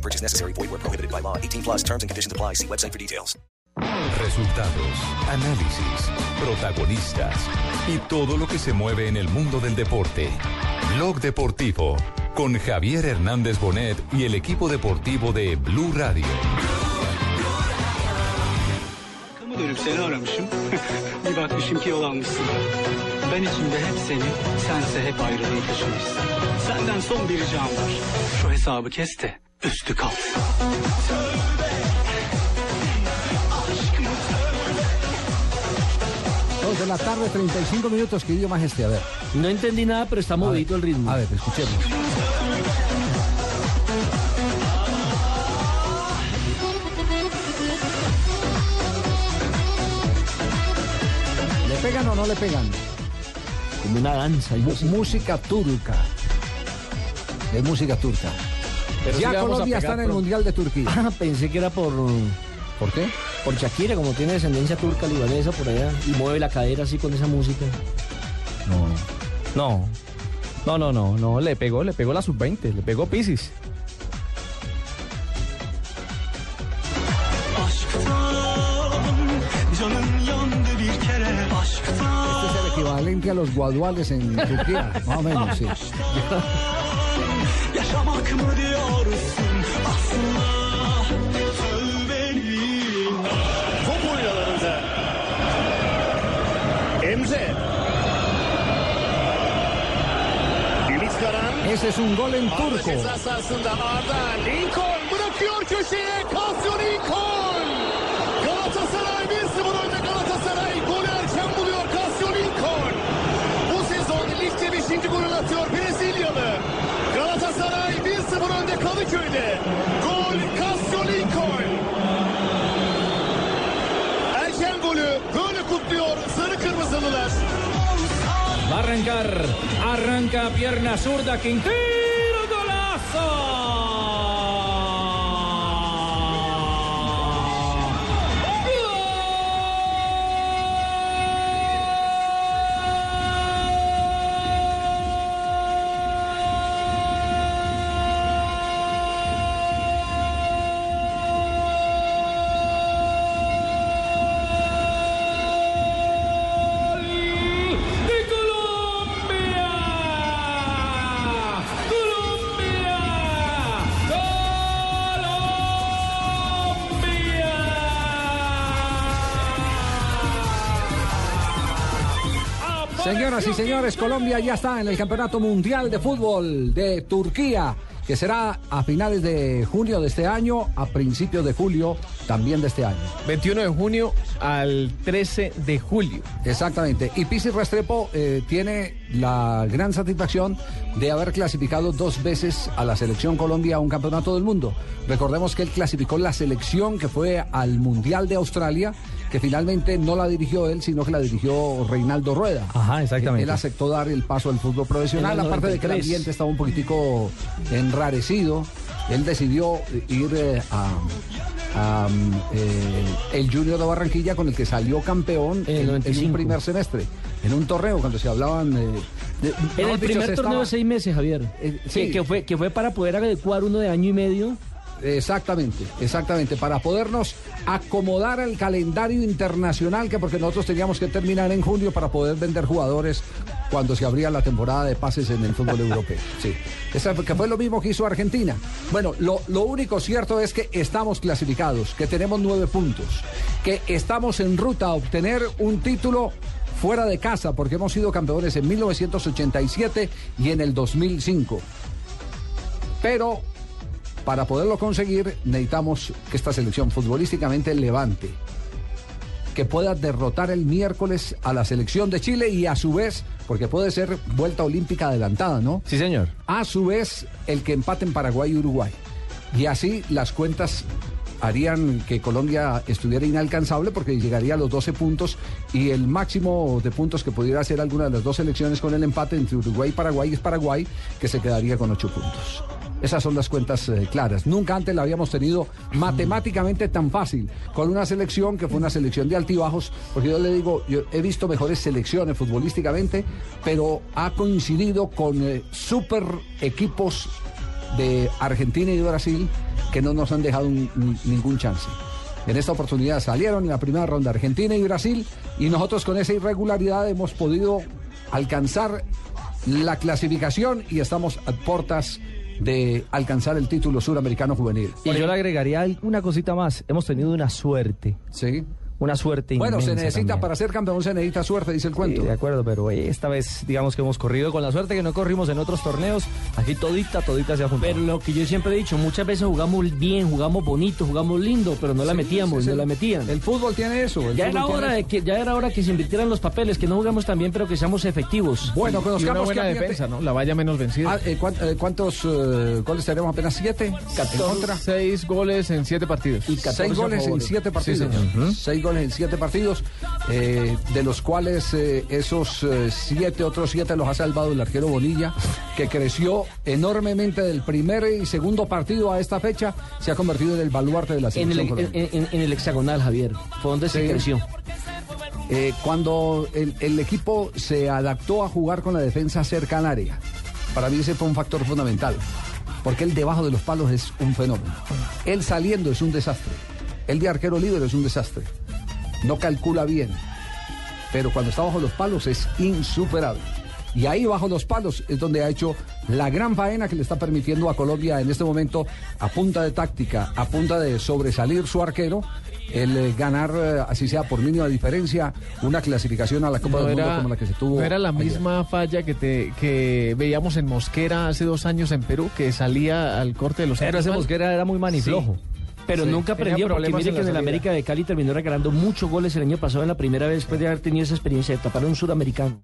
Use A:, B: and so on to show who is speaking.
A: No purchase necessary. Void where prohibited by law. 18 plus terms and conditions apply. See website for details.
B: Resultados, análisis, protagonistas y todo lo que se mueve en el mundo del deporte. Blog Deportivo con Javier Hernández Bonet y el equipo deportivo de Blue Radio.
C: Kapımı dönüp seni aramışım. bir bakmışım ki yol almışsın. Ben içimde hep seni, sense hep ayrılığı taşımışsın. Senden son bir ricam var. Şu hesabı kes de üstü kalsın.
D: Dos de la tarde, 35 minutos. ¿Qué idioma es este? A ver.
E: No entendí nada, pero está movidito el ritmo.
D: A ver, escuchemos. ¿Le pegan o no le pegan?
E: Como una danza. algo
D: Mu-
E: así.
D: música turca. Es música turca.
E: Pero sí
D: ya
E: a
D: Colombia está en el. Mundial de Turquía.
E: Ah, pensé que era por,
D: ¿Por qué?
E: por Shakira, como tiene descendencia turca libanesa por allá y mueve la cadera así con esa música.
D: No.
F: No. No, no, no, no, le pegó, le pegó la sub-20, le pegó Pisis.
D: Este es el equivalente a los guaduales en Turquía. Más o menos, sí.
C: Yaşamak mı diyorsun aslında tövbeliyim.
G: Top oynalarında. Emre. Ümit Karan.
D: Ese es un gol en turco.
G: ceza sahasında Arda. Lincoln bırakıyor köşeye. Casio Lincoln. Galatasaray 1-0 önde Galatasaray. Golü erken buluyor Casio Lincoln. Bu sezon ligde 5. golünü atıyor Brezilyalı. Galatasaray 1-0 önde Kadıköy'de. Gol Casio Lincoln. Erken golü böyle kutluyor Sarı Kırmızılılar.
H: Va arrancar, arranca pierna zurda, Quintero,
D: Señoras y señores, Colombia ya está en el Campeonato Mundial de Fútbol de Turquía, que será a finales de junio de este año, a principios de julio también de este año.
F: 21 de junio al 13 de julio.
D: Exactamente. Y Pisi Restrepo eh, tiene la gran satisfacción de haber clasificado dos veces a la selección Colombia a un campeonato del mundo. Recordemos que él clasificó la selección que fue al Mundial de Australia, que finalmente no la dirigió él, sino que la dirigió Reinaldo Rueda.
F: Ajá, exactamente.
D: Él aceptó dar el paso al fútbol profesional, aparte de que el
E: 93.
D: ambiente estaba un poquitico enrarecido. Él decidió ir eh, a, a, eh, el Junior de Barranquilla con el que salió campeón
E: En el
D: en, en un
E: 95.
D: primer semestre, en un torneo cuando se hablaban eh, de-
E: En el primer torneo
D: estaba-
E: de seis meses, Javier.
D: Eh,
E: que,
D: sí.
E: que fue, que fue para poder adecuar uno de año y medio.
D: Exactamente, exactamente, para podernos acomodar al calendario internacional, que porque nosotros teníamos que terminar en junio para poder vender jugadores cuando se abría la temporada de pases en el fútbol europeo. Sí, Esa- que fue lo mismo que hizo Argentina. Bueno, lo, lo único cierto es que estamos clasificados, que tenemos nueve puntos, que estamos en ruta a obtener un título fuera de casa, porque hemos sido campeones en 1987 y en el 2005. Pero para poderlo conseguir necesitamos que esta selección futbolísticamente levante, que pueda derrotar el miércoles a la selección de Chile y a su vez, porque puede ser vuelta olímpica adelantada, ¿no?
F: Sí, señor.
D: A su vez, el que empate en Paraguay y Uruguay. Y así las cuentas harían que Colombia estuviera inalcanzable porque llegaría a los 12 puntos y el máximo de puntos que pudiera hacer alguna de las dos selecciones con el empate entre Uruguay y Paraguay es Paraguay, que se quedaría con 8 puntos. Esas son las cuentas eh, claras. Nunca antes la habíamos tenido matemáticamente tan fácil, con una selección que fue una selección de altibajos, porque yo le digo, yo he visto mejores selecciones futbolísticamente, pero ha coincidido con eh, super equipos de Argentina y Brasil que no nos han dejado un- ni- ningún chance. En esta oportunidad salieron en la primera ronda Argentina y Brasil y nosotros con esa irregularidad hemos podido alcanzar la clasificación y estamos a puertas de alcanzar el título suramericano juvenil.
F: Y yo le agregaría una cosita más. Hemos tenido una suerte.
D: Sí.
F: Una suerte
D: Bueno, se necesita
F: también.
D: para ser campeón, se necesita suerte, dice el cuento.
F: Sí, de acuerdo, pero eh, esta vez digamos que hemos corrido con la suerte que no corrimos en otros torneos. Aquí todita, todita se ha juntado.
E: Pero lo que yo siempre he dicho, muchas veces jugamos bien, jugamos bonito, jugamos lindo, pero no la metíamos,
D: sí,
E: no
D: sí.
E: la metían.
D: El fútbol tiene eso. el
E: Ya era hora de que ya era hora que se invirtieran los papeles, que no jugamos tan bien, pero que seamos efectivos.
D: Bueno, conozcamos
I: buena
D: que
I: defensa, ¿no? La valla menos vencida.
D: Ah, eh, ¿cuán- eh, ¿Cuántos eh, goles tenemos? ¿Apenas siete? ¿En contra?
I: Seis goles en siete partidos.
E: Y 14
D: Seis goles en siete
I: Sí,
D: partidos.
I: señor.
D: Seis goles en siete partidos, eh, de los cuales eh, esos eh, siete, otros siete los ha salvado el arquero Bonilla, que creció enormemente del primer y segundo partido a esta fecha, se ha convertido en el baluarte de la
E: En
D: selección
E: el, en- en- en el hexagonal, Javier, fue donde se creció.
D: Cuando el, el equipo se adaptó a jugar con la defensa cerca al área, para mí ese fue un factor fundamental, porque él debajo de los palos es un fenómeno. Él saliendo es un desastre. Él de arquero libre es un desastre. No calcula bien, pero cuando está bajo los palos es insuperable. Y ahí bajo los palos es donde ha hecho la gran faena que le está permitiendo a Colombia en este momento, a punta de táctica, a punta de sobresalir su arquero, el eh, ganar, eh, así sea por mínima diferencia, una clasificación a la Copa
I: No
D: del
I: era,
D: Mundo como la que se tuvo.
I: no era la
D: ayer.
I: misma falla que, te, que veíamos en Mosquera hace dos años en Perú, que salía al corte de los
F: Pero ese. Mosquera era muy maniflojo.
E: Pero
I: Sí,
E: nunca aprendió, porque mire
I: en
E: que en el. América de Cali terminó regalando muchos goles el año pasado en la primera vez después de haber tenido esa experiencia de tapar a un suramericano.